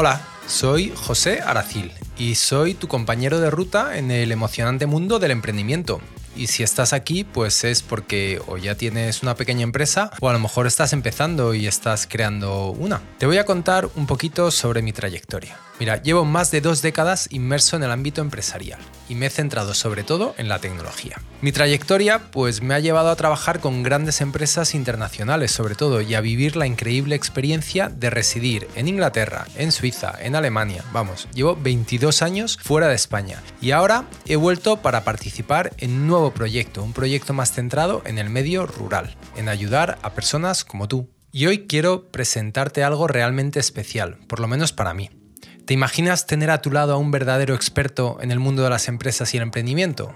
Hola, soy José Aracil y soy tu compañero de ruta en el emocionante mundo del emprendimiento. Y si estás aquí, pues es porque o ya tienes una pequeña empresa o a lo mejor estás empezando y estás creando una. Te voy a contar un poquito sobre mi trayectoria. Mira, llevo más de dos décadas inmerso en el ámbito empresarial y me he centrado sobre todo en la tecnología. Mi trayectoria pues me ha llevado a trabajar con grandes empresas internacionales sobre todo y a vivir la increíble experiencia de residir en Inglaterra, en Suiza, en Alemania. Vamos, llevo 22 años fuera de España y ahora he vuelto para participar en un nuevo proyecto, un proyecto más centrado en el medio rural, en ayudar a personas como tú. Y hoy quiero presentarte algo realmente especial, por lo menos para mí. ¿Te imaginas tener a tu lado a un verdadero experto en el mundo de las empresas y el emprendimiento?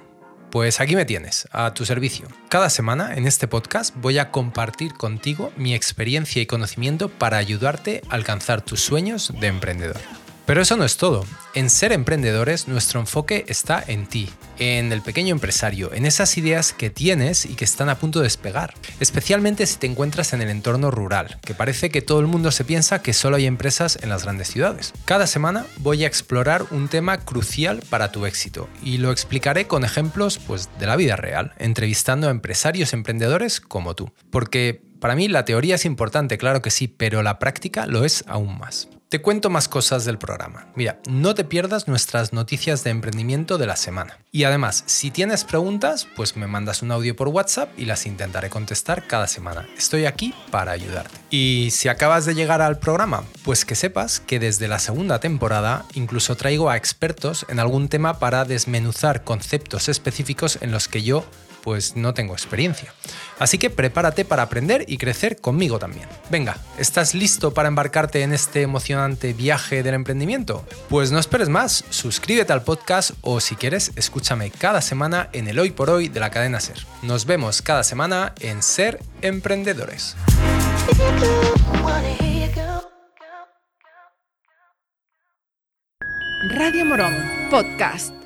Pues aquí me tienes, a tu servicio. Cada semana en este podcast voy a compartir contigo mi experiencia y conocimiento para ayudarte a alcanzar tus sueños de emprendedor. Pero eso no es todo. En ser emprendedores nuestro enfoque está en ti, en el pequeño empresario, en esas ideas que tienes y que están a punto de despegar. Especialmente si te encuentras en el entorno rural, que parece que todo el mundo se piensa que solo hay empresas en las grandes ciudades. Cada semana voy a explorar un tema crucial para tu éxito y lo explicaré con ejemplos pues, de la vida real, entrevistando a empresarios emprendedores como tú. Porque para mí la teoría es importante, claro que sí, pero la práctica lo es aún más. Te cuento más cosas del programa. Mira, no te pierdas nuestras noticias de emprendimiento de la semana. Y además, si tienes preguntas, pues me mandas un audio por WhatsApp y las intentaré contestar cada semana. Estoy aquí para ayudarte. Y si acabas de llegar al programa, pues que sepas que desde la segunda temporada incluso traigo a expertos en algún tema para desmenuzar conceptos específicos en los que yo pues no tengo experiencia. Así que prepárate para aprender y crecer conmigo también. Venga, ¿estás listo para embarcarte en este emocionante viaje del emprendimiento? Pues no esperes más, suscríbete al podcast o si quieres, escúchame cada semana en el Hoy por Hoy de la cadena Ser. Nos vemos cada semana en Ser Emprendedores. Radio Morón, podcast.